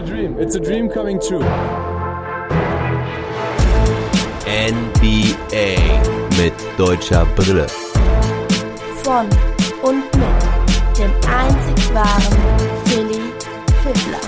a dream. It's a dream coming true. NBA mit deutscher Brille. Von und mit dem einzig wahren Philly Fiddler.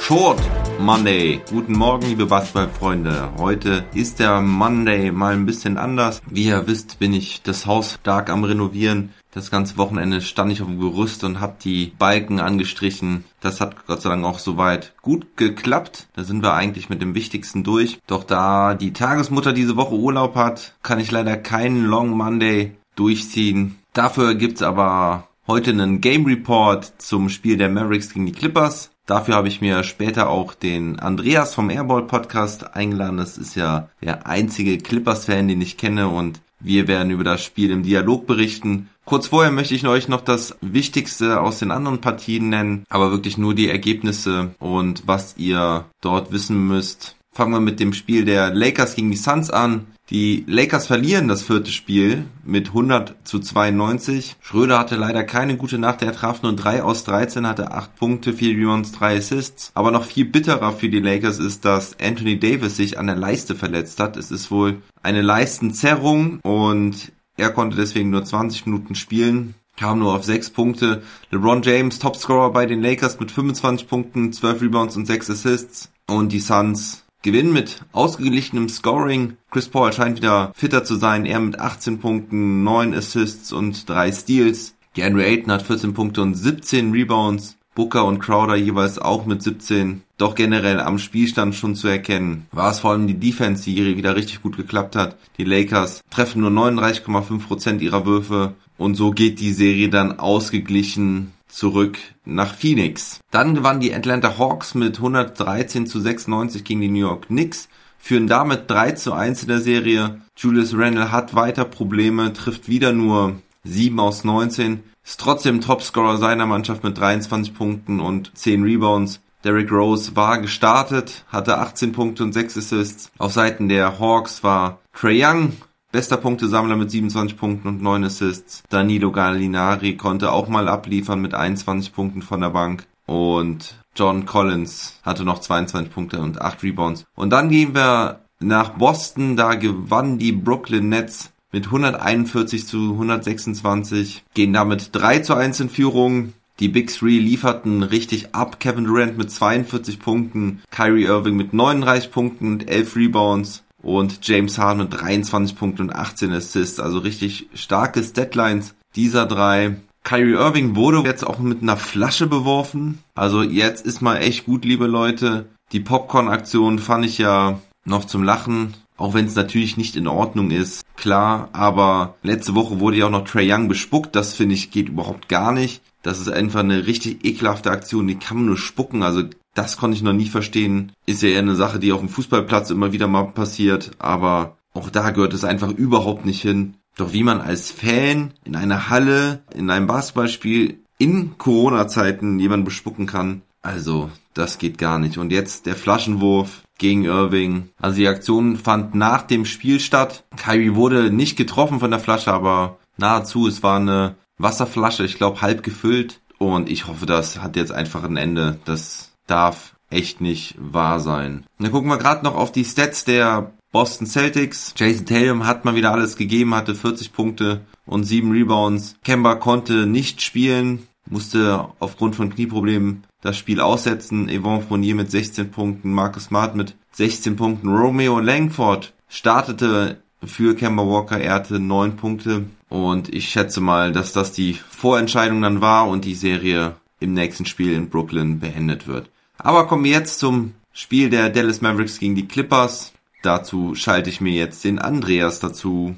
Short Monday. Guten Morgen, liebe Basketballfreunde. Heute ist der Monday mal ein bisschen anders. Wie ihr wisst, bin ich das Haus stark am Renovieren. Das ganze Wochenende stand ich auf dem Gerüst und habe die Balken angestrichen. Das hat Gott sei Dank auch soweit gut geklappt. Da sind wir eigentlich mit dem Wichtigsten durch. Doch da die Tagesmutter diese Woche Urlaub hat, kann ich leider keinen Long Monday durchziehen. Dafür gibt's aber heute einen Game Report zum Spiel der Mavericks gegen die Clippers. Dafür habe ich mir später auch den Andreas vom Airball Podcast eingeladen. Das ist ja der einzige Clippers-Fan, den ich kenne und wir werden über das Spiel im Dialog berichten. Kurz vorher möchte ich euch noch das Wichtigste aus den anderen Partien nennen, aber wirklich nur die Ergebnisse und was ihr dort wissen müsst. Fangen wir mit dem Spiel der Lakers gegen die Suns an. Die Lakers verlieren das vierte Spiel mit 100 zu 92. Schröder hatte leider keine gute Nacht. Er traf nur 3 aus 13, hatte 8 Punkte, 4 Rebounds, 3 Assists. Aber noch viel bitterer für die Lakers ist, dass Anthony Davis sich an der Leiste verletzt hat. Es ist wohl eine Leistenzerrung und er konnte deswegen nur 20 Minuten spielen kam nur auf 6 Punkte. LeBron James, Topscorer bei den Lakers mit 25 Punkten, 12 Rebounds und 6 Assists. Und die Suns Gewinn mit ausgeglichenem Scoring. Chris Paul scheint wieder fitter zu sein. Er mit 18 Punkten, 9 Assists und 3 Steals. DeAndre Ayton hat 14 Punkte und 17 Rebounds. Booker und Crowder jeweils auch mit 17. Doch generell am Spielstand schon zu erkennen, war es vor allem die Defense, die wieder richtig gut geklappt hat. Die Lakers treffen nur 39,5% ihrer Würfe und so geht die Serie dann ausgeglichen zurück nach Phoenix. Dann gewannen die Atlanta Hawks mit 113 zu 96 gegen die New York Knicks, führen damit 3 zu 1 in der Serie. Julius Randle hat weiter Probleme, trifft wieder nur 7 aus 19, ist trotzdem Topscorer seiner Mannschaft mit 23 Punkten und 10 Rebounds. Derrick Rose war gestartet, hatte 18 Punkte und 6 Assists. Auf Seiten der Hawks war Trey Young Bester Punktesammler mit 27 Punkten und 9 Assists. Danilo Gallinari konnte auch mal abliefern mit 21 Punkten von der Bank. Und John Collins hatte noch 22 Punkte und 8 Rebounds. Und dann gehen wir nach Boston. Da gewannen die Brooklyn Nets mit 141 zu 126. Gehen damit 3 zu 1 in Führung. Die Big Three lieferten richtig ab. Kevin Durant mit 42 Punkten, Kyrie Irving mit 39 Punkten und 11 Rebounds und James Harden mit 23 Punkten und 18 Assists. Also richtig starke Deadlines dieser drei. Kyrie Irving wurde jetzt auch mit einer Flasche beworfen. Also jetzt ist mal echt gut, liebe Leute. Die Popcorn-Aktion fand ich ja noch zum Lachen. Auch wenn es natürlich nicht in Ordnung ist, klar. Aber letzte Woche wurde ja auch noch Trey Young bespuckt. Das finde ich geht überhaupt gar nicht. Das ist einfach eine richtig ekelhafte Aktion. Die kann man nur spucken. Also das konnte ich noch nie verstehen. Ist ja eher eine Sache, die auf dem Fußballplatz immer wieder mal passiert, aber auch da gehört es einfach überhaupt nicht hin. Doch wie man als Fan in einer Halle, in einem Basketballspiel in Corona-Zeiten jemanden bespucken kann, also das geht gar nicht. Und jetzt der Flaschenwurf gegen Irving. Also die Aktion fand nach dem Spiel statt. Kyrie wurde nicht getroffen von der Flasche, aber nahezu. Es war eine Wasserflasche, ich glaube halb gefüllt. Und ich hoffe, das hat jetzt einfach ein Ende. Das darf echt nicht wahr sein. Dann gucken wir gerade noch auf die Stats der Boston Celtics. Jason Tatum hat mal wieder alles gegeben, hatte 40 Punkte und 7 Rebounds. Kemba konnte nicht spielen, musste aufgrund von Knieproblemen das Spiel aussetzen. Yvonne Fournier mit 16 Punkten, Marcus Smart mit 16 Punkten. Romeo Langford startete für Kemba Walker, er hatte 9 Punkte. Und ich schätze mal, dass das die Vorentscheidung dann war und die Serie im nächsten Spiel in Brooklyn beendet wird. Aber kommen wir jetzt zum Spiel der Dallas Mavericks gegen die Clippers. Dazu schalte ich mir jetzt den Andreas dazu.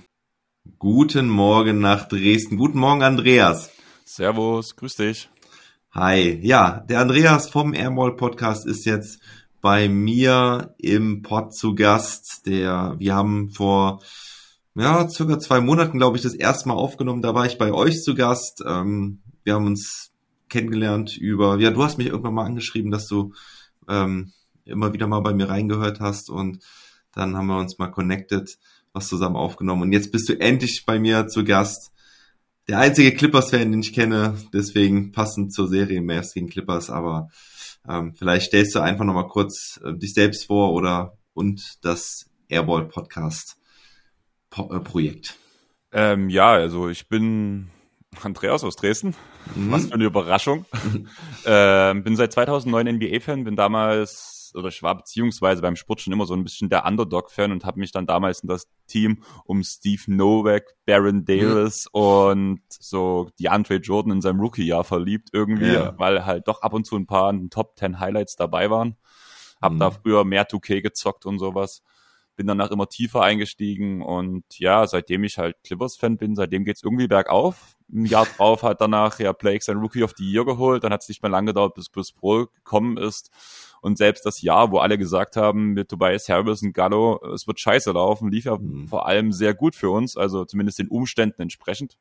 Guten Morgen nach Dresden. Guten Morgen, Andreas. Servus, grüß dich. Hi. Ja, der Andreas vom Airmall Podcast ist jetzt bei mir im Pod zu Gast. Der, wir haben vor ja, circa zwei Monaten, glaube ich, das erste Mal aufgenommen. Da war ich bei euch zu Gast. Ähm, wir haben uns kennengelernt über, ja, du hast mich irgendwann mal angeschrieben, dass du ähm, immer wieder mal bei mir reingehört hast und dann haben wir uns mal connected, was zusammen aufgenommen und jetzt bist du endlich bei mir zu Gast. Der einzige Clippers-Fan, den ich kenne, deswegen passend zur Serie Mavs gegen Clippers, aber Ähm, vielleicht stellst du einfach nochmal kurz äh, dich selbst vor oder und das Airball Podcast po äh, Projekt. Ähm, ja, also ich bin Andreas aus Dresden. Mhm. Was für eine Überraschung. ähm, bin seit 2009 NBA-Fan, bin damals oder ich war beziehungsweise beim Sport schon immer so ein bisschen der Underdog-Fan und habe mich dann damals in das Team um Steve Novak, Baron Davis mhm. und so die Andre Jordan in seinem Rookie-Jahr verliebt irgendwie, ja. weil halt doch ab und zu ein paar Top 10 Highlights dabei waren. Hab mhm. da früher mehr 2K gezockt und sowas bin danach immer tiefer eingestiegen und ja, seitdem ich halt Clippers-Fan bin, seitdem geht's irgendwie bergauf. Ein Jahr drauf hat danach ja Blake sein Rookie of the Year geholt, dann hat es nicht mehr lange gedauert, bis Chris Pro gekommen ist und selbst das Jahr, wo alle gesagt haben, mit Tobias Harris und Gallo, es wird scheiße laufen, lief ja mhm. vor allem sehr gut für uns, also zumindest den Umständen entsprechend.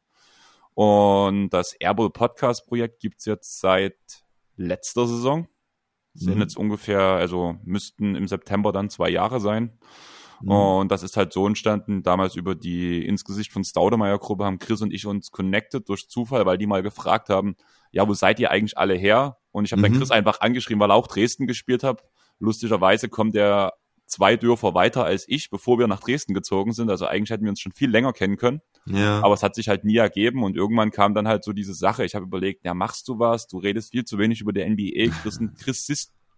Und das Airball Podcast Projekt gibt's jetzt seit letzter Saison. Sind mhm. jetzt ungefähr, also müssten im September dann zwei Jahre sein. Mhm. Und das ist halt so entstanden, damals über die ins Gesicht von Staudemeyer Gruppe haben Chris und ich uns connected durch Zufall, weil die mal gefragt haben, ja, wo seid ihr eigentlich alle her? Und ich habe mhm. dann Chris einfach angeschrieben, weil er auch Dresden gespielt hat. Lustigerweise kommt er zwei Dörfer weiter als ich, bevor wir nach Dresden gezogen sind. Also eigentlich hätten wir uns schon viel länger kennen können. Ja. Aber es hat sich halt nie ergeben und irgendwann kam dann halt so diese Sache. Ich habe überlegt, ja, machst du was? Du redest viel zu wenig über die NBA. Chris, Chris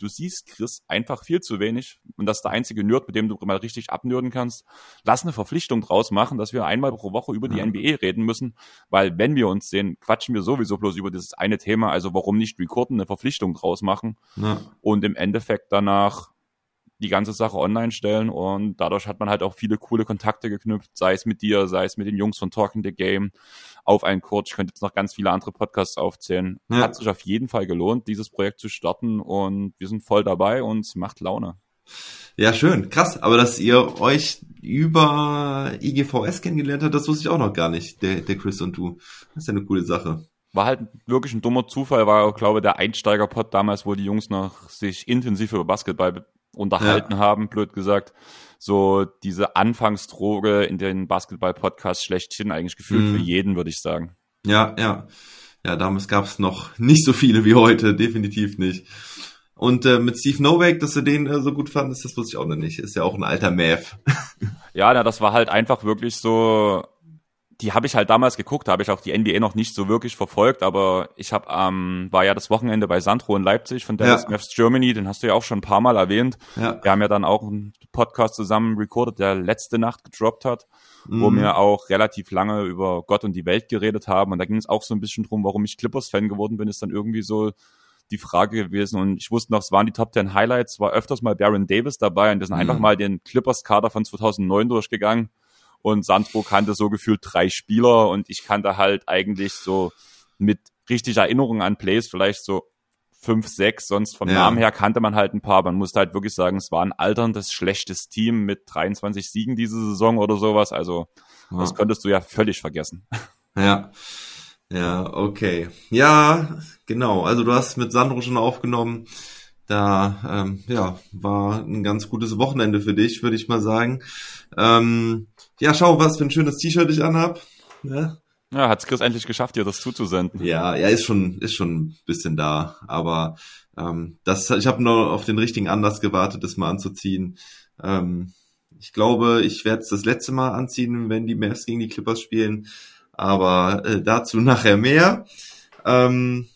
du siehst Chris einfach viel zu wenig und das ist der einzige Nerd, mit dem du mal richtig abnörden kannst. Lass eine Verpflichtung draus machen, dass wir einmal pro Woche über die. NBA reden müssen, weil wenn wir uns sehen, quatschen wir sowieso bloß über dieses eine Thema, also warum nicht recorden, eine Verpflichtung draus machen ja. und im Endeffekt danach die ganze Sache online stellen und dadurch hat man halt auch viele coole Kontakte geknüpft, sei es mit dir, sei es mit den Jungs von Talking the Game, auf einen Coach. Ich könnte jetzt noch ganz viele andere Podcasts aufzählen. Ja. Hat sich auf jeden Fall gelohnt, dieses Projekt zu starten und wir sind voll dabei und es macht Laune. Ja, schön, krass. Aber dass ihr euch über IGVS kennengelernt habt, das wusste ich auch noch gar nicht, der, der Chris und du. Das ist ja eine coole Sache war halt wirklich ein dummer Zufall, war, glaube der Einsteigerpod damals, wo die Jungs noch sich intensiv über Basketball unterhalten ja. haben, blöd gesagt. So diese Anfangsdroge in den Basketball-Podcasts schlechthin eigentlich gefühlt mhm. für jeden, würde ich sagen. Ja, ja. Ja, damals gab es noch nicht so viele wie heute, definitiv nicht. Und äh, mit Steve Novak, dass du den äh, so gut fandest, das wusste ich auch noch nicht. Ist ja auch ein alter Mav. ja, na, das war halt einfach wirklich so die habe ich halt damals geguckt, da habe ich auch die NBA noch nicht so wirklich verfolgt, aber ich habe ähm, war ja das Wochenende bei Sandro in Leipzig von Dallas ja. Mavs Germany, den hast du ja auch schon ein paar Mal erwähnt. Ja. Wir haben ja dann auch einen Podcast zusammen recorded, der letzte Nacht gedroppt hat, mhm. wo wir auch relativ lange über Gott und die Welt geredet haben und da ging es auch so ein bisschen drum, warum ich Clippers Fan geworden bin, ist dann irgendwie so die Frage gewesen und ich wusste noch, es waren die Top 10 Highlights, war öfters mal Baron Davis dabei und wir sind mhm. einfach mal den Clippers Kader von 2009 durchgegangen und Sandro kannte so gefühlt drei Spieler und ich kannte halt eigentlich so mit richtig Erinnerungen an Plays vielleicht so fünf, sechs, sonst vom ja. Namen her kannte man halt ein paar. Man musste halt wirklich sagen, es war ein alterndes, schlechtes Team mit 23 Siegen diese Saison oder sowas. Also ja. das könntest du ja völlig vergessen. Ja. Ja, okay. Ja, genau. Also du hast mit Sandro schon aufgenommen. Da ähm, ja, war ein ganz gutes Wochenende für dich, würde ich mal sagen. Ähm, ja, schau, was für ein schönes T-Shirt ich anhab. Ja. Ja, hat's Chris endlich geschafft, dir das zuzusenden. Ja, ja, ist schon, ist schon ein bisschen da. Aber ähm, das, ich habe nur auf den richtigen Anlass gewartet, das mal anzuziehen. Ähm, ich glaube, ich werde es das letzte Mal anziehen, wenn die Mavs gegen die Clippers spielen. Aber äh, dazu nachher mehr. Ähm,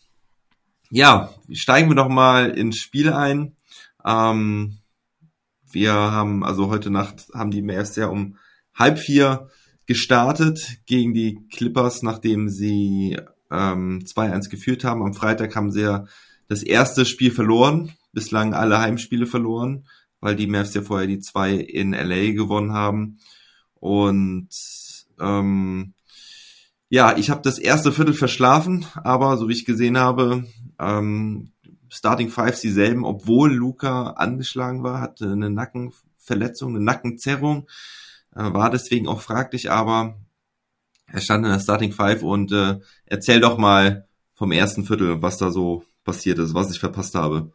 ja, steigen wir doch mal ins Spiel ein. Ähm, wir haben, also heute Nacht haben die Mavs ja um halb vier gestartet gegen die Clippers, nachdem sie ähm, 2-1 geführt haben. Am Freitag haben sie ja das erste Spiel verloren, bislang alle Heimspiele verloren, weil die Mavs ja vorher die zwei in LA gewonnen haben. Und ähm, ja, ich habe das erste Viertel verschlafen, aber so wie ich gesehen habe, ähm, Starting Five dieselben, obwohl Luca angeschlagen war, hatte eine Nackenverletzung, eine Nackenzerrung, äh, war deswegen auch fraglich, aber er stand in der Starting Five und äh, erzähl doch mal vom ersten Viertel, was da so passiert ist, was ich verpasst habe.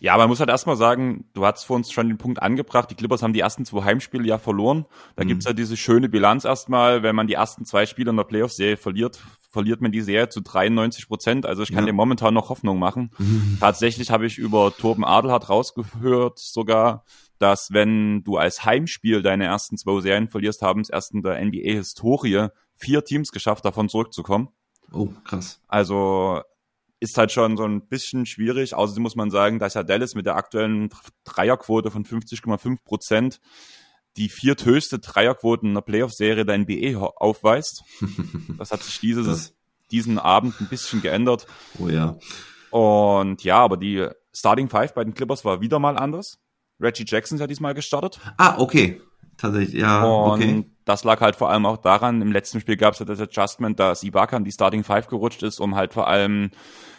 Ja, man muss halt erstmal sagen, du hast vor uns schon den Punkt angebracht, die Clippers haben die ersten zwei Heimspiele ja verloren. Da mhm. gibt's ja diese schöne Bilanz erstmal, wenn man die ersten zwei Spiele in der Playoff-Serie verliert, verliert man die Serie zu 93 Prozent. Also ich kann Ja. dir momentan noch Hoffnung machen. Tatsächlich habe ich über Torben Adelhardt rausgehört sogar, dass wenn du als Heimspiel deine ersten zwei Serien verlierst, haben es erst in der NBA-Historie vier Teams geschafft, davon zurückzukommen. Oh, krass. Also ist halt schon so ein bisschen schwierig. Außerdem muss man sagen, dass ja Dallas mit der aktuellen Dreierquote von 50,5 Prozent die vierthöchste Dreierquote in der Playoff-Serie der NBA aufweist. Das hat sich dieses, Das- diesen Abend ein bisschen geändert. Oh ja. Und ja, aber die Starting Five bei den Clippers war wieder mal anders. Reggie Jackson ist ja diesmal gestartet. Ah, okay. Tatsächlich, ja, Und okay. das lag halt vor allem auch daran, im letzten Spiel gab es ja das Adjustment, dass Ibaka in die Starting Five gerutscht ist, um halt vor allem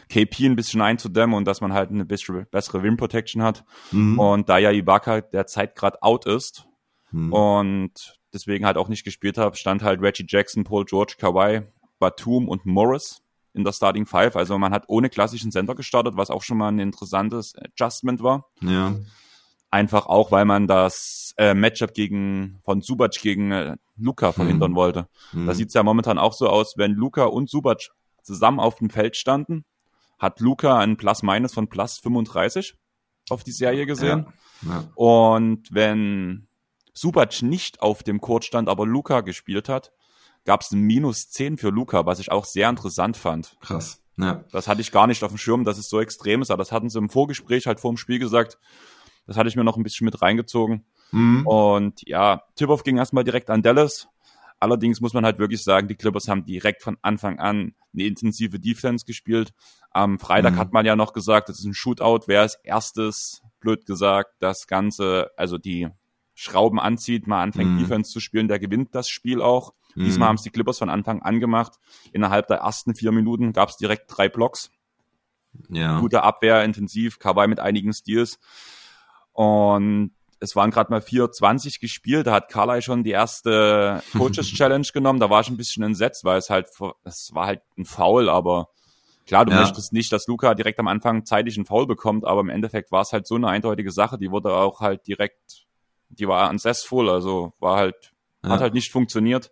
KP ein bisschen einzudämmen und dass man halt eine bessere, bessere Rim Protection hat. Mhm. Und da ja Ibaka derzeit gerade out ist Mhm. und deswegen halt auch nicht gespielt hat, stand halt Reggie Jackson, Paul George, Kawhi, Batum und Morris in der Starting Five. Also man hat ohne klassischen Center gestartet, was auch schon mal ein interessantes Adjustment war. Ja. Einfach auch, weil man das äh, Matchup gegen von Subac gegen äh, Luca verhindern Mhm. wollte. Mhm. Da sieht's ja momentan auch so aus, wenn Luca und Subac zusammen auf dem Feld standen, hat Luca ein Plus-Minus von plus 35 auf die Serie gesehen. Ja. Und wenn Subac nicht auf dem Court stand, aber Luca gespielt hat, gab's ein Minus 10 für Luca, was ich auch sehr interessant fand. Krass. Ja. Das hatte ich gar nicht auf dem Schirm, dass es so extrem ist, aber das hatten sie im Vorgespräch halt vor dem Spiel gesagt. Das hatte ich mir noch ein bisschen mit reingezogen. Mhm. Und ja, Tip-Off ging erstmal direkt an Dallas. Allerdings muss man halt wirklich sagen, die Clippers haben direkt von Anfang an eine intensive Defense gespielt. Am Freitag Mhm. hat man ja noch gesagt, das ist ein Shootout. Wer als erstes, blöd gesagt, das Ganze, also die Schrauben anzieht, mal anfängt Mhm. Defense zu spielen, der gewinnt das Spiel auch. Mhm. Diesmal haben es die Clippers von Anfang an gemacht. Innerhalb der ersten vier Minuten gab es direkt drei Blocks Ja. gute Abwehr, intensiv, Kawhi mit einigen Steals. Und es waren gerade mal 4,20 gespielt, da hat Carly schon die erste Coaches Challenge genommen, da war ich ein bisschen entsetzt, weil es halt, es war halt ein Foul, aber klar, du Ja. möchtest nicht, dass Luca direkt am Anfang zeitig einen Foul bekommt, aber im Endeffekt war es halt so eine eindeutige Sache, die wurde auch halt direkt, die war unsuccessful, also war halt, Ja. hat halt nicht funktioniert.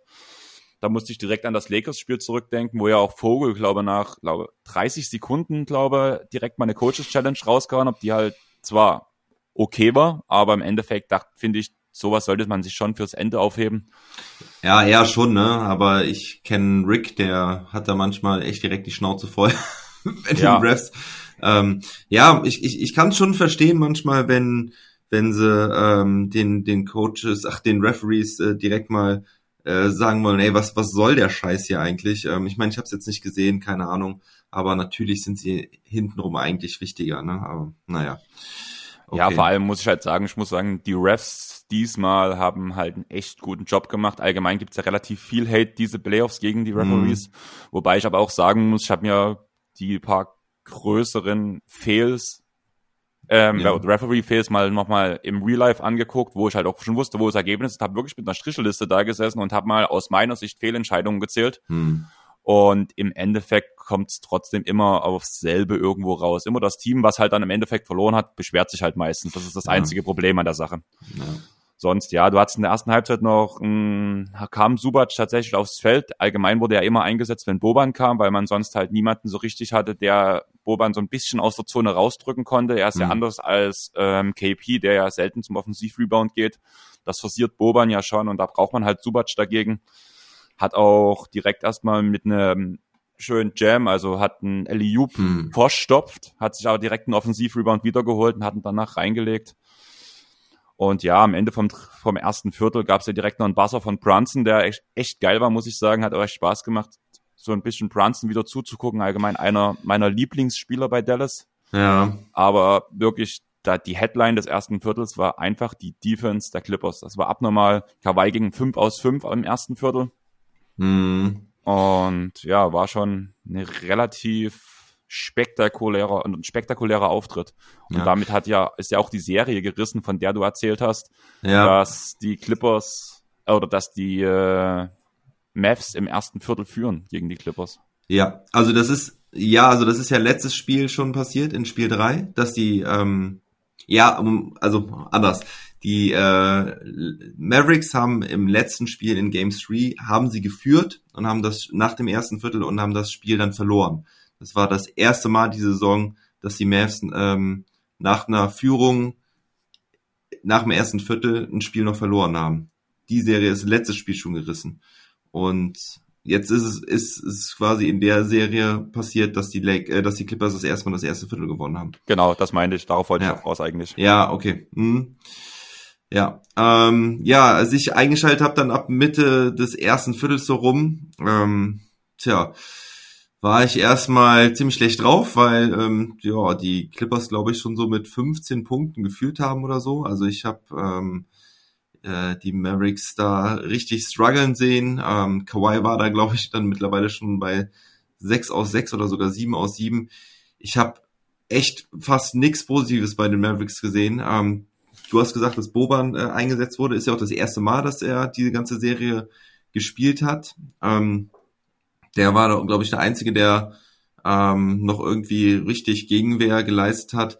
Da musste ich direkt an das Lakers-Spiel zurückdenken, wo ja auch Vogel, glaube nach glaube 30 Sekunden, glaube direkt mal eine Coaches-Challenge rausgehauen hat, die halt zwar okay war, aber im Endeffekt dachte, finde ich, sowas sollte man sich schon fürs Ende aufheben. Ja, eher schon, ne? Aber ich kenne Rick, der hat da manchmal echt direkt die Schnauze voll mit Ja. den Refs. Ähm, ja, ich, ich, ich kann schon verstehen manchmal, wenn, wenn sie ähm, den, den Coaches, ach, den Referees äh, direkt mal äh, sagen wollen, ey, was, was soll der Scheiß hier eigentlich? Ähm, ich meine, ich habe es jetzt nicht gesehen, keine Ahnung. Aber natürlich sind sie hintenrum eigentlich wichtiger, ne? Aber naja. Ja, Okay. vor allem muss ich halt sagen, ich muss sagen, die Refs diesmal haben halt einen echt guten Job gemacht. Allgemein gibt's ja relativ viel Hate, diese Playoffs gegen die Referees. Wobei ich aber auch sagen muss, ich habe mir die paar größeren Fails, ähm, Ja. Referee-Fails mal nochmal im Real Life angeguckt, wo ich halt auch schon wusste, wo das Ergebnis ist. Habe wirklich mit einer Stricheliste da gesessen und habe mal aus meiner Sicht Fehlentscheidungen gezählt. Hm. Und im Endeffekt kommt es trotzdem immer aufs selbe irgendwo raus. Immer das Team, was halt dann im Endeffekt verloren hat, beschwert sich halt meistens. Das ist das Ja. einzige Problem an der Sache. Ja. Sonst, ja, du hattest in der ersten Halbzeit noch, mh, kam Subac tatsächlich aufs Feld. Allgemein wurde er immer eingesetzt, wenn Boban kam, weil man sonst halt niemanden so richtig hatte, der Boban so ein bisschen aus der Zone rausdrücken konnte. Er ist ja Mhm. anders als ähm, KP, der ja selten zum Offensivrebound geht. Das forciert Boban ja schon und da braucht man halt Subac dagegen. Hat auch direkt erstmal mit einem schönen Jam, also hat einen Eliup Hm. verstopft, hat sich aber direkt einen Offensivrebound wiedergeholt und hat ihn danach reingelegt. Und ja, am Ende vom, vom ersten Viertel gab es ja direkt noch einen Buzzer von Brunson, der echt, echt geil war, muss ich sagen. Hat euch Spaß gemacht, so ein bisschen Brunson wieder zuzugucken. Allgemein einer meiner Lieblingsspieler bei Dallas. Ja. Aber wirklich, da die Headline des ersten Viertels war einfach die Defense der Clippers. Das war abnormal. Kawhi ging 5 aus 5 im ersten Viertel. Hm. Und ja, war schon eine relativ spektakulärer, ein spektakulärer Auftritt. Und Ja. damit hat ja, ist ja auch die Serie gerissen, von der du erzählt hast, Ja. dass die Clippers äh, oder dass die äh, Mavs im ersten Viertel führen gegen die Clippers. Ja, also das ist, ja, also das ist ja letztes Spiel schon passiert, in Spiel 3, dass die, ähm, ja, um, also anders. Die äh, Mavericks haben im letzten Spiel in Game 3 haben sie geführt und haben das nach dem ersten Viertel und haben das Spiel dann verloren. Das war das erste Mal diese Saison, dass die Mavs ähm, nach einer Führung nach dem ersten Viertel ein Spiel noch verloren haben. Die Serie ist letztes Spiel schon gerissen. Und jetzt ist es ist, ist quasi in der Serie passiert, dass die Lake, äh, dass die Clippers das erste Mal das erste Viertel gewonnen haben. Genau, das meinte ich. Darauf wollte Ja. ich auch raus eigentlich. Ja, okay. Hm. Ja, ähm, ja, als ich eingeschaltet habe, dann ab Mitte des ersten Viertels so rum, ähm, tja, war ich erstmal ziemlich schlecht drauf, weil ähm, ja die Clippers, glaube ich, schon so mit 15 Punkten geführt haben oder so. Also ich habe ähm, äh, die Mavericks da richtig strugglen sehen. Ähm, Kawhi war da, glaube ich, dann mittlerweile schon bei 6 aus 6 oder sogar 7 aus 7. Ich habe echt fast nichts Positives bei den Mavericks gesehen. Ähm, du hast gesagt, dass Boban äh, eingesetzt wurde. Ist ja auch das erste Mal, dass er diese ganze Serie gespielt hat. Ähm, der war, glaube ich, der Einzige, der ähm, noch irgendwie richtig Gegenwehr geleistet hat.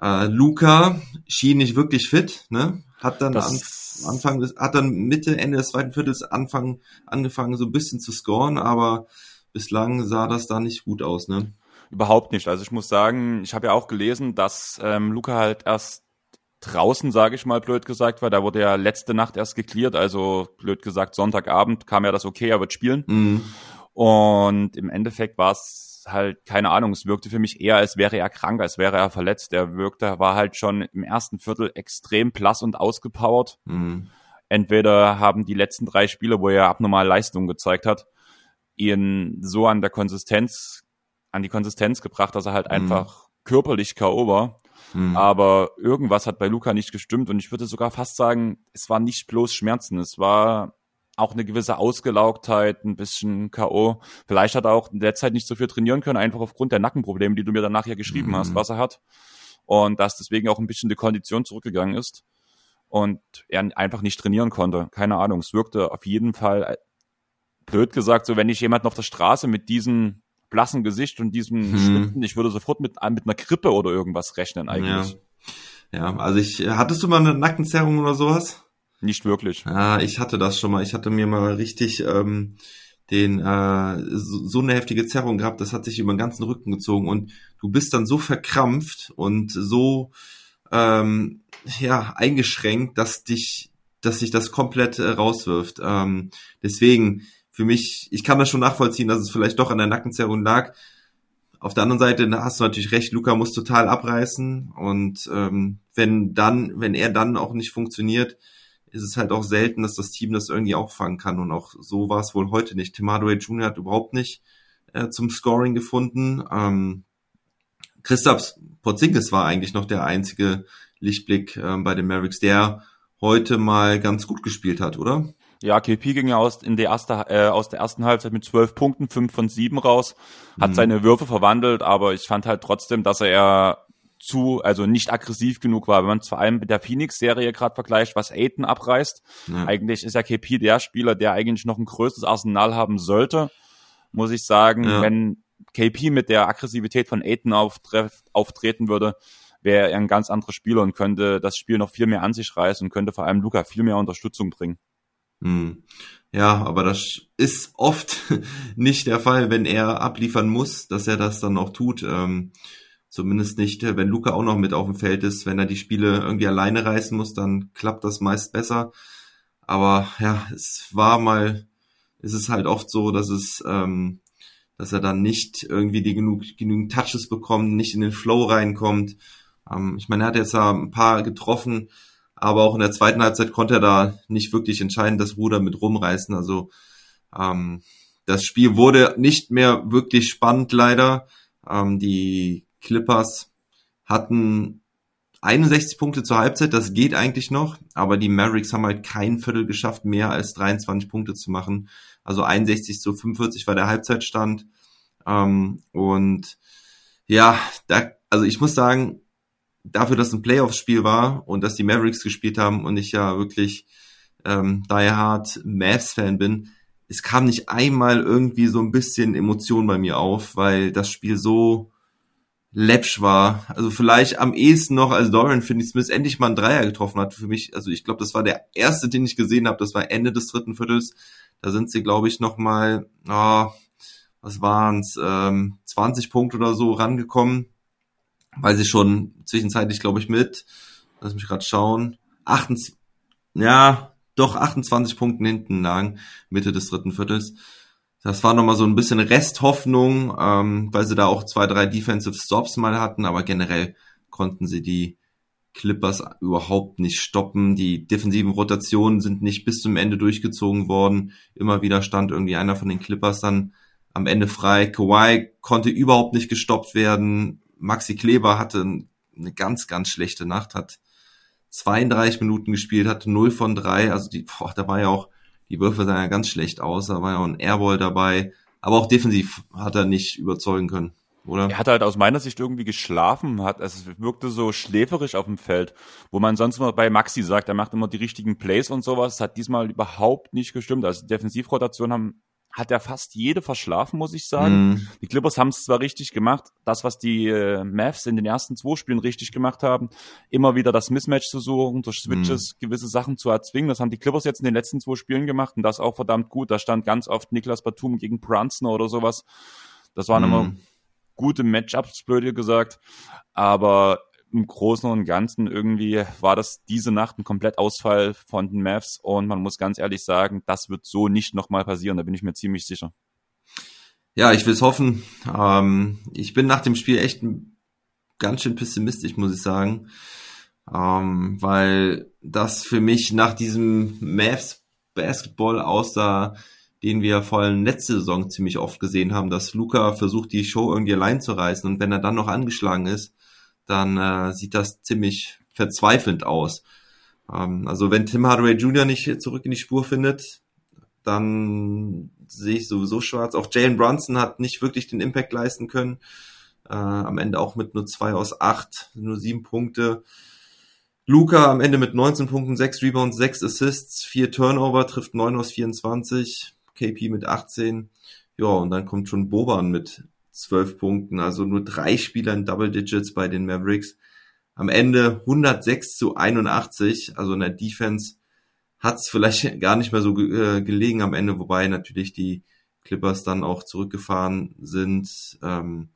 Äh, Luca schien nicht wirklich fit, ne? Hat dann an, Anfang des, hat dann Mitte, Ende des zweiten Viertels Anfang, angefangen, so ein bisschen zu scoren, aber bislang sah das da nicht gut aus, ne? Überhaupt nicht. Also ich muss sagen, ich habe ja auch gelesen, dass ähm, Luca halt erst draußen, sage ich mal, blöd gesagt war. Da wurde ja letzte Nacht erst geklärt, also blöd gesagt, Sonntagabend kam ja das okay, er wird spielen. Mhm. Und im Endeffekt war es halt, keine Ahnung, es wirkte für mich eher, als wäre er krank, als wäre er verletzt. Er wirkte, war halt schon im ersten Viertel extrem blass und ausgepowert. Mhm. Entweder haben die letzten drei Spiele, wo er abnormal Leistungen gezeigt hat, ihn so an der Konsistenz, an die Konsistenz gebracht, dass er halt Mhm. einfach körperlich K.O. war. Mhm. Aber irgendwas hat bei Luca nicht gestimmt und ich würde sogar fast sagen, es war nicht bloß Schmerzen, es war auch eine gewisse Ausgelaugtheit, ein bisschen K.O. Vielleicht hat er auch in der Zeit nicht so viel trainieren können, einfach aufgrund der Nackenprobleme, die du mir danach ja geschrieben Mhm. hast, was er hat. Und dass deswegen auch ein bisschen die Kondition zurückgegangen ist und er einfach nicht trainieren konnte. Keine Ahnung, es wirkte auf jeden Fall, äh, blöd gesagt, so wenn ich jemanden auf der Straße mit diesem blassen Gesicht und diesem Mhm. Schriften, ich würde sofort mit, mit einer Grippe oder irgendwas rechnen eigentlich. Ja, also ich, hattest du mal eine Nackenzerrung oder sowas? Nicht wirklich. Ja, ich hatte das schon mal. Ich hatte mir mal richtig ähm, den äh, so, so eine heftige Zerrung gehabt, das hat sich über den ganzen Rücken gezogen und du bist dann so verkrampft und so ähm, ja eingeschränkt, dass dich, dass sich das komplett äh, rauswirft. Ähm, deswegen für mich, ich kann das schon nachvollziehen, dass es vielleicht doch an der Nackenzerrung lag. Auf der anderen Seite hast du natürlich recht, Luca muss total abreißen und ähm, wenn dann, wenn er dann auch nicht funktioniert, ist es halt auch selten, dass das Team das irgendwie auffangen kann. Und auch so war es wohl heute nicht. Tim Hardaway Jr. hat überhaupt nicht äh, zum Scoring gefunden. Ähm, Christaps Porzingis war eigentlich noch der einzige Lichtblick ähm, bei den Mavericks, der heute mal ganz gut gespielt hat, oder? Ja, KP ging ja aus, in der erste, äh, aus der ersten Halbzeit mit zwölf Punkten, fünf von sieben raus, hat Mhm. seine Würfe verwandelt, aber ich fand halt trotzdem, dass er zu, also nicht aggressiv genug war. Wenn man vor allem mit der Phoenix-Serie gerade vergleicht, was Aiton abreißt, Ja. eigentlich ist ja KP der Spieler, der eigentlich noch ein größtes Arsenal haben sollte, muss ich sagen, Ja. wenn KP mit der Aggressivität von auftref- auftreten würde, wäre er ein ganz anderer Spieler und könnte das Spiel noch viel mehr an sich reißen und könnte vor allem Luca viel mehr Unterstützung bringen. Hm. Ja, aber das ist oft nicht der Fall, wenn er abliefern muss, dass er das dann auch tut. Ähm, zumindest nicht, wenn Luca auch noch mit auf dem Feld ist. Wenn er die Spiele irgendwie alleine reißen muss, dann klappt das meist besser. Aber ja, es war mal, es ist halt oft so, dass es, ähm, dass er dann nicht irgendwie die genug, genügend Touches bekommt, nicht in den Flow reinkommt. Ähm, ich meine, er hat jetzt ja ein paar getroffen, aber auch in der zweiten Halbzeit konnte er da nicht wirklich entscheidend das Ruder mit rumreißen. Also ähm, das Spiel wurde nicht mehr wirklich spannend leider. Ähm, die Clippers hatten 61 Punkte zur Halbzeit, das geht eigentlich noch, aber die Mavericks haben halt kein Viertel geschafft, mehr als 23 Punkte zu machen. Also 61 zu 45 war der Halbzeitstand. Ähm, und ja, da, also ich muss sagen, dafür, dass ein Playoffs-Spiel war und dass die Mavericks gespielt haben und ich ja wirklich ähm, Die Hard Mavs-Fan bin, es kam nicht einmal irgendwie so ein bisschen Emotion bei mir auf, weil das Spiel so läppsch war. Also vielleicht am ehesten noch, als Dorian Finney-Smith endlich mal einen Dreier getroffen hat für mich. Also ich glaube, das war der erste, den ich gesehen habe. Das war Ende des dritten Viertels. Da sind sie, glaube ich, noch mal, oh, was waren's, ähm, 20 Punkte oder so rangekommen, weil sie schon zwischenzeitlich, glaube ich, mit, lass mich gerade schauen, 28, ja, doch 28 Punkten hinten lagen, Mitte des dritten Viertels. Das war nochmal so ein bisschen Resthoffnung, ähm, weil sie da auch zwei, drei Defensive Stops mal hatten, aber generell konnten sie die Clippers überhaupt nicht stoppen. Die defensiven Rotationen sind nicht bis zum Ende durchgezogen worden. Immer wieder stand irgendwie einer von den Clippers dann am Ende frei. Kawhi konnte überhaupt nicht gestoppt werden. Maxi Kleber hatte eine ganz, ganz schlechte Nacht, hat 32 Minuten gespielt, hatte 0 von 3. Also die, boah, da war ja auch die Würfe sahen ja ganz schlecht aus, da war ja auch ein Airball dabei. Aber auch defensiv hat er nicht überzeugen können, oder? Er hat halt aus meiner Sicht irgendwie geschlafen, hat, also es wirkte so schläferisch auf dem Feld, wo man sonst immer bei Maxi sagt, er macht immer die richtigen Plays und sowas, das hat diesmal überhaupt nicht gestimmt. Also Defensivrotation haben hat er fast jede verschlafen, muss ich sagen. Mm. Die Clippers haben es zwar richtig gemacht, das, was die äh, Mavs in den ersten zwei Spielen richtig gemacht haben, immer wieder das Mismatch zu suchen, durch Switches mm. gewisse Sachen zu erzwingen. Das haben die Clippers jetzt in den letzten zwei Spielen gemacht und das auch verdammt gut. Da stand ganz oft Niklas Batum gegen Brunson oder sowas. Das waren mm. immer gute Matchups, blöd gesagt. Aber im Großen und Ganzen irgendwie war das diese Nacht ein Komplettausfall von den Mavs und man muss ganz ehrlich sagen, das wird so nicht nochmal passieren, da bin ich mir ziemlich sicher. Ja, ich will es hoffen. Ähm, ich bin nach dem Spiel echt ganz schön pessimistisch, muss ich sagen, ähm, weil das für mich nach diesem Mavs Basketball aussah, den wir vor allem letzte Saison ziemlich oft gesehen haben, dass Luca versucht, die Show irgendwie allein zu reißen und wenn er dann noch angeschlagen ist, dann äh, sieht das ziemlich verzweifelnd aus. Ähm, also wenn Tim Hardaway Jr. nicht zurück in die Spur findet, dann sehe ich sowieso schwarz. Auch Jalen Brunson hat nicht wirklich den Impact leisten können. Äh, am Ende auch mit nur zwei aus acht, nur sieben Punkte. Luca am Ende mit 19 Punkten, 6 Rebounds, 6 Assists, 4 Turnover, trifft 9 aus 24, KP mit 18. Ja, und dann kommt schon Boban mit zwölf Punkten, also nur drei Spieler in Double Digits bei den Mavericks. Am Ende 106 zu 81, also in der Defense hat es vielleicht gar nicht mehr so äh, gelegen am Ende, wobei natürlich die Clippers dann auch zurückgefahren sind. Ähm,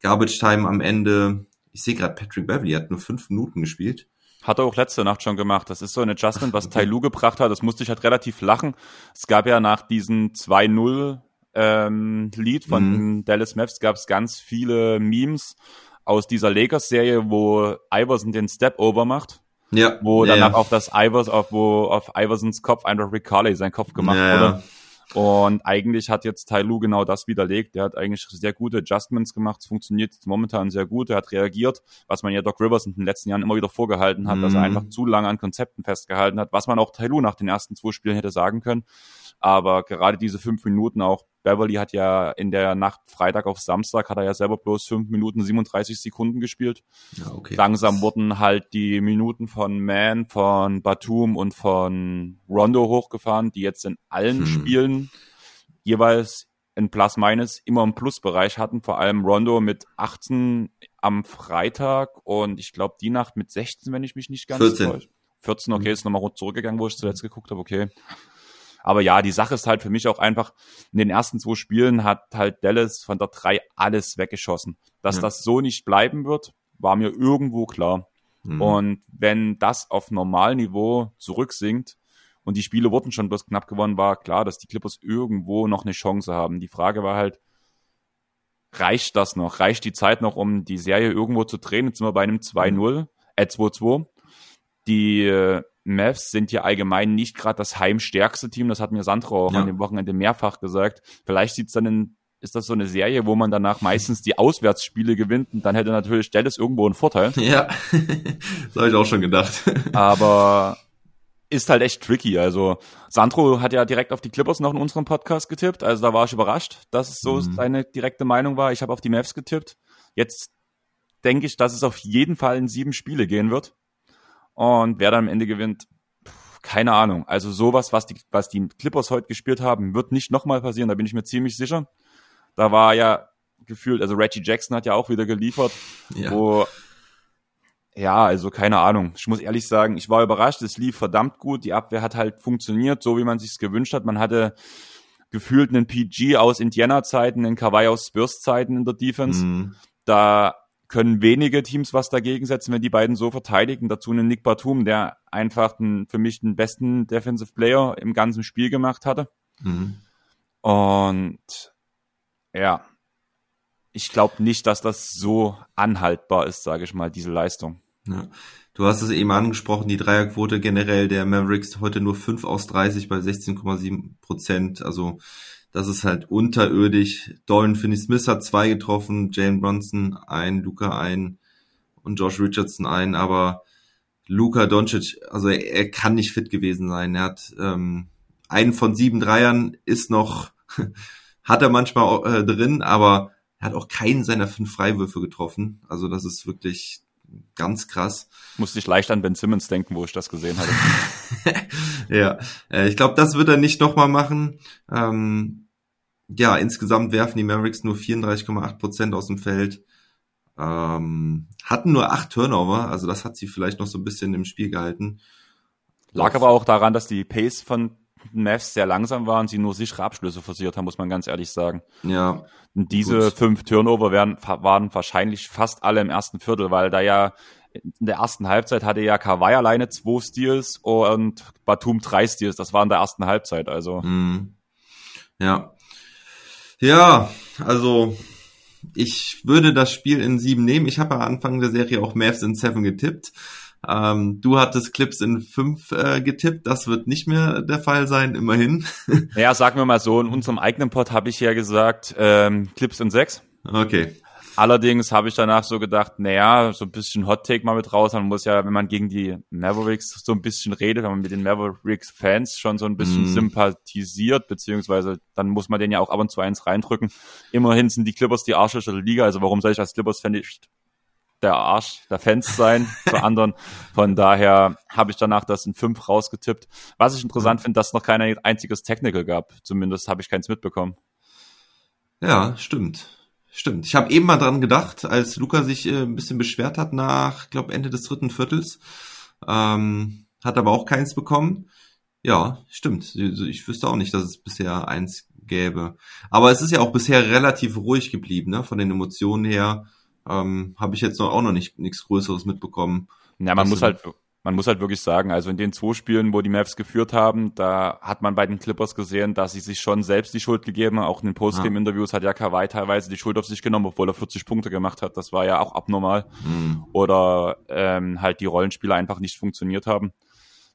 Garbage Time am Ende, ich sehe gerade, Patrick Beverly hat nur fünf Minuten gespielt. Hat er auch letzte Nacht schon gemacht. Das ist so ein Adjustment, was okay. Tai Lu gebracht hat. Das musste ich halt relativ lachen. Es gab ja nach diesen 2-0 ähm, Lied von mhm. Dallas Maps gab es ganz viele Memes aus dieser Lakers-Serie, wo Iverson den Step-Over macht. Ja. Wo danach ja. auch das Ivers, auf, wo auf Iversons Kopf einfach Rick Carley sein Kopf gemacht ja, wurde. Und eigentlich hat jetzt Tai Lu genau das widerlegt. Der hat eigentlich sehr gute Adjustments gemacht. Es funktioniert momentan sehr gut. Er hat reagiert, was man ja Doc Rivers in den letzten Jahren immer wieder vorgehalten hat, mhm. dass er mhm. einfach zu lange an Konzepten festgehalten hat, was man auch Tai Lu nach den ersten zwei Spielen hätte sagen können. Aber gerade diese fünf Minuten auch, Beverly hat ja in der Nacht Freitag auf Samstag, hat er ja selber bloß fünf Minuten 37 Sekunden gespielt. Ja, okay. Langsam wurden halt die Minuten von Man, von Batum und von Rondo hochgefahren, die jetzt in allen hm. Spielen jeweils ein Plus-Minus immer im Plusbereich hatten, vor allem Rondo mit 18 am Freitag und ich glaube die Nacht mit 16, wenn ich mich nicht ganz 14. Täusche. 14, okay, ist nochmal zurückgegangen, wo ich zuletzt geguckt habe, okay. Aber ja, die Sache ist halt für mich auch einfach, in den ersten zwei Spielen hat halt Dallas von der drei alles weggeschossen. Dass ja. das so nicht bleiben wird, war mir irgendwo klar. Mhm. Und wenn das auf Normalniveau zurücksinkt, und die Spiele wurden schon bloß knapp gewonnen, war klar, dass die Clippers irgendwo noch eine Chance haben. Die Frage war halt, reicht das noch? Reicht die Zeit noch, um die Serie irgendwo zu drehen? Jetzt sind wir bei einem 2-0, äh 2-2. Die äh, Mavs sind ja allgemein nicht gerade das heimstärkste Team. Das hat mir Sandro auch ja. an dem Wochenende mehrfach gesagt. Vielleicht sieht's dann in, ist das so eine Serie, wo man danach meistens die Auswärtsspiele gewinnt und dann hätte natürlich Dallas irgendwo einen Vorteil. Ja, das habe ich auch schon gedacht. Aber ist halt echt tricky. Also Sandro hat ja direkt auf die Clippers noch in unserem Podcast getippt. Also da war ich überrascht, dass es so mhm. seine direkte Meinung war. Ich habe auf die Mavs getippt. Jetzt denke ich, dass es auf jeden Fall in sieben Spiele gehen wird. Und wer dann am Ende gewinnt, keine Ahnung. Also sowas, was die, was die Clippers heute gespielt haben, wird nicht nochmal passieren, da bin ich mir ziemlich sicher. Da war ja gefühlt. Also Reggie Jackson hat ja auch wieder geliefert, Ja. wo ja, also keine Ahnung. Ich muss ehrlich sagen, ich war überrascht. Es lief verdammt gut. Die Abwehr hat halt funktioniert, so wie man sich's gewünscht hat. Man hatte gefühlt einen PG aus Indiana-Zeiten, einen Kawhi aus Spurs-Zeiten in der Defense. Mhm. Da können wenige Teams was dagegen setzen, wenn die beiden so verteidigen. Dazu einen Nick Batum, der einfach den, für mich den besten Defensive Player im ganzen Spiel gemacht hatte. Mhm. Und ja, ich glaube nicht, dass das so anhaltbar ist, sage ich mal, diese Leistung. Ja. Du hast es eben angesprochen, die Dreierquote generell der Mavericks heute nur 5 aus 30 bei 16,7 Prozent. Also das ist halt unterirdisch. Dorian Finney-Smith hat zwei getroffen, Jane Bronson ein, Luca ein und Josh Richardson ein, aber Luca Doncic, also er, er kann nicht fit gewesen sein. Er hat ähm, einen von sieben Dreiern ist noch, hat er manchmal äh, drin, aber er hat auch keinen seiner fünf Freiwürfe getroffen. Also das ist wirklich ganz krass. Musste ich leicht an Ben Simmons denken, wo ich das gesehen hatte. ja, äh, ich glaube, das wird er nicht nochmal machen. Ähm, ja, insgesamt werfen die Mavericks nur 34,8 Prozent aus dem Feld. Ähm, hatten nur acht Turnover, also das hat sie vielleicht noch so ein bisschen im Spiel gehalten. Lag aber auch daran, dass die Pace von Mavs sehr langsam war und sie nur sichere Abschlüsse forciert haben, muss man ganz ehrlich sagen. Ja, Und diese Gut. fünf Turnover werden, waren wahrscheinlich fast alle im ersten Viertel, weil da ja in der ersten Halbzeit hatte ja Kawhi alleine zwei Steals und Batum drei Steals. Das war in der ersten Halbzeit, also. Mhm. Ja. Ja, also ich würde das Spiel in sieben nehmen. Ich habe am Anfang der Serie auch Mavs in seven getippt. Ähm, du hattest Clips in fünf äh, getippt. Das wird nicht mehr der Fall sein, immerhin. Ja, sagen wir mal so, in unserem eigenen Pod habe ich ja gesagt, ähm, Clips in sechs. Okay. Allerdings habe ich danach so gedacht, naja, so ein bisschen Hot Take mal mit raus. Man muss ja, wenn man gegen die Mavericks so ein bisschen redet, wenn man mit den Mavericks-Fans schon so ein bisschen Mm. sympathisiert, beziehungsweise dann muss man denen ja auch ab und zu eins reindrücken. Immerhin sind die Clippers die Arschlöcher der Liga, also warum soll ich als Clippers-Fan nicht der Arsch der Fans sein für anderen? Von daher habe ich danach das in fünf rausgetippt. Was ich interessant finde, dass es noch kein einziges Technical gab. Zumindest habe ich keins mitbekommen. Ja, stimmt. Stimmt. Ich habe eben mal dran gedacht, als Luca sich äh, ein bisschen beschwert hat nach, glaube Ende des dritten Viertels. Ähm, hat aber auch keins bekommen. Ja, stimmt. Also Ich wüsste auch nicht, dass es bisher eins gäbe. Aber es ist ja auch bisher relativ ruhig geblieben, ne? Von den Emotionen her. Ähm, habe ich jetzt noch, auch noch nicht nichts Größeres mitbekommen. Ja, man Was muss halt, man muss halt wirklich sagen, also in den zwei Spielen, wo die Mavs geführt haben, da hat man bei den Clippers gesehen, dass sie sich schon selbst die Schuld gegeben haben. Auch in den Postgame-Interviews hat ja Kawhi teilweise die Schuld auf sich genommen, obwohl er 40 Punkte gemacht hat. Das war ja auch abnormal. Hm. Oder ähm, halt die Rollenspiele einfach nicht funktioniert haben.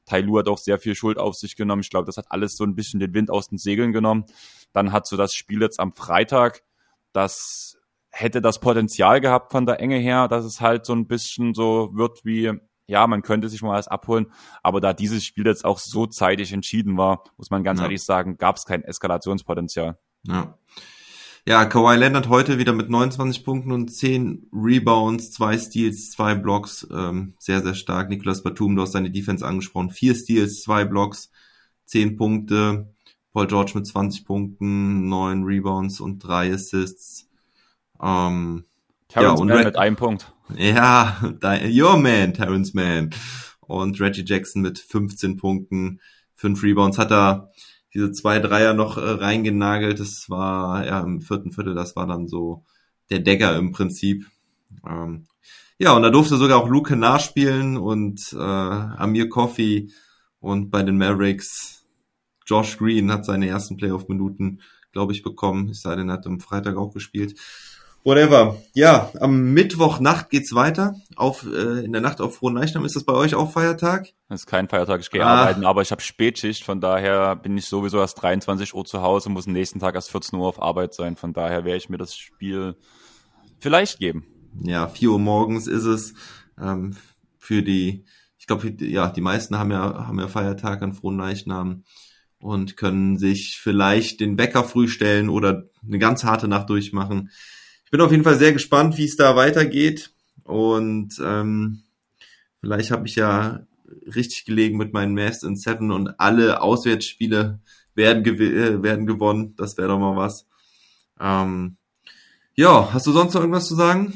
Tai Lu hat auch sehr viel Schuld auf sich genommen. Ich glaube, das hat alles so ein bisschen den Wind aus den Segeln genommen. Dann hat so das Spiel jetzt am Freitag, das hätte das Potenzial gehabt von der Enge her, dass es halt so ein bisschen so wird wie, ja, man könnte sich mal was abholen. Aber da dieses Spiel jetzt auch so zeitig entschieden war, muss man ganz Ja. ehrlich sagen, gab es kein Eskalationspotenzial. Ja. Ja, Kawhi Leonard heute wieder mit 29 Punkten und 10 Rebounds, zwei Steals, zwei Blocks, ähm, sehr, sehr stark. Nicolas Batum, du hast seine Defense angesprochen, vier Steals, zwei Blocks, 10 Punkte. Paul George mit 20 Punkten, 9 Rebounds und drei Assists. Ähm, Terrence und Mann mit einem Punkt. Ja, your man, Terrence Mann. Und Reggie Jackson mit 15 Punkten, 5 Rebounds hat er diese zwei Dreier noch äh, reingenagelt. Das war ja im vierten Viertel, das war dann so der Decker im Prinzip. Ähm, ja, und da durfte sogar auch Luke nachspielen und äh, Amir Coffey und bei den Mavericks Josh Green hat seine ersten Playoff-Minuten, glaube ich, bekommen. Es sei denn, er hat am Freitag auch gespielt. Whatever. Ja, am Mittwochnacht geht's weiter. Auf äh, in der Nacht auf Frohen Leichnam ist das bei euch auch Feiertag? Das ist kein Feiertag, ich gehe Ah. arbeiten, aber ich habe Spätschicht, von daher bin ich sowieso erst 23 Uhr zu Hause, muss am nächsten Tag erst 14 Uhr auf Arbeit sein. Von daher werde ich mir das Spiel vielleicht geben. Ja, 4 Uhr morgens ist es. Ähm, für die, ich glaube, ja, die meisten haben ja haben ja Feiertag an Frohen Leichnam und können sich vielleicht den Wecker früh stellen oder eine ganz harte Nacht durchmachen. Ich bin auf jeden Fall sehr gespannt, wie es da weitergeht und ähm, vielleicht habe ich ja richtig gelegen mit meinen Mavs in Seven und alle Auswärtsspiele werden, gew äh, werden gewonnen. Das wäre doch mal was. Ähm, Ja, hast du sonst noch irgendwas zu sagen?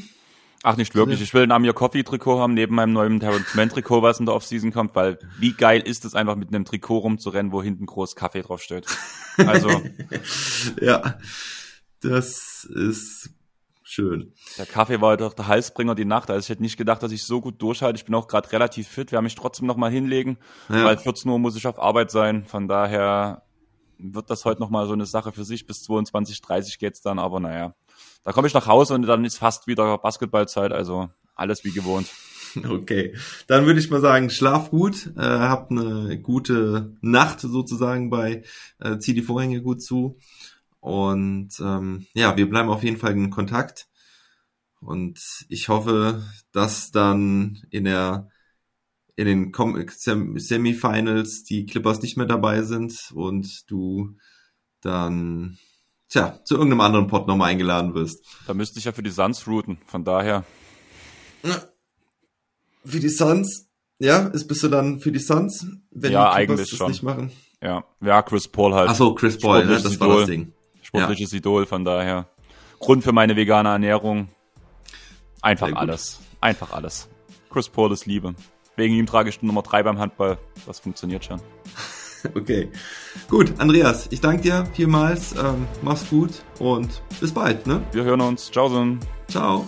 Ach, nicht wirklich. Ich will ein Amir Coffee Trikot haben, neben meinem neuen Terrence Mann Trikot, was in der Offseason kommt, weil wie geil ist es einfach mit einem Trikot rumzurennen, wo hinten groß Kaffee draufsteht. Also. ja, das ist schön. Der Kaffee war doch der Halsbringer die Nacht. Also ich hätte nicht gedacht, dass ich so gut durchhalte. Ich bin auch gerade relativ fit, werde mich trotzdem nochmal hinlegen, ja. weil 14 Uhr muss ich auf Arbeit sein. Von daher wird das heute nochmal so eine Sache für sich. Bis 22, 30 geht's dann, aber naja. Da komme ich nach Hause und dann ist fast wieder Basketballzeit, also alles wie gewohnt. Okay, dann würde ich mal sagen, schlaf gut, äh, habt eine gute Nacht sozusagen bei äh, Zieh die Vorhänge gut zu und ähm, ja, wir bleiben auf jeden Fall in Kontakt und ich hoffe, dass dann in der in den Semifinals die Clippers nicht mehr dabei sind und du dann tja, zu irgendeinem anderen Pod nochmal eingeladen wirst. Da müsste ich ja für die Suns routen, von daher. Für die Suns? Ja, ist bist du dann für die Suns, wenn ja, die eigentlich das schon. nicht machen? Ja, ja, Chris Paul halt. Ach so, Chris Paul, ne? das Idol. war das Ding. Sportliches ja. Idol, von daher. Grund für meine vegane Ernährung. Einfach alles. Einfach alles. Chris Paul ist Liebe. Wegen ihm trage ich Nummer 3 beim Handball. Das funktioniert schon. Okay. Gut, Andreas, ich danke dir vielmals. Ähm, mach's gut und bis bald. Ne? Wir hören uns. Ciao. Son. Ciao.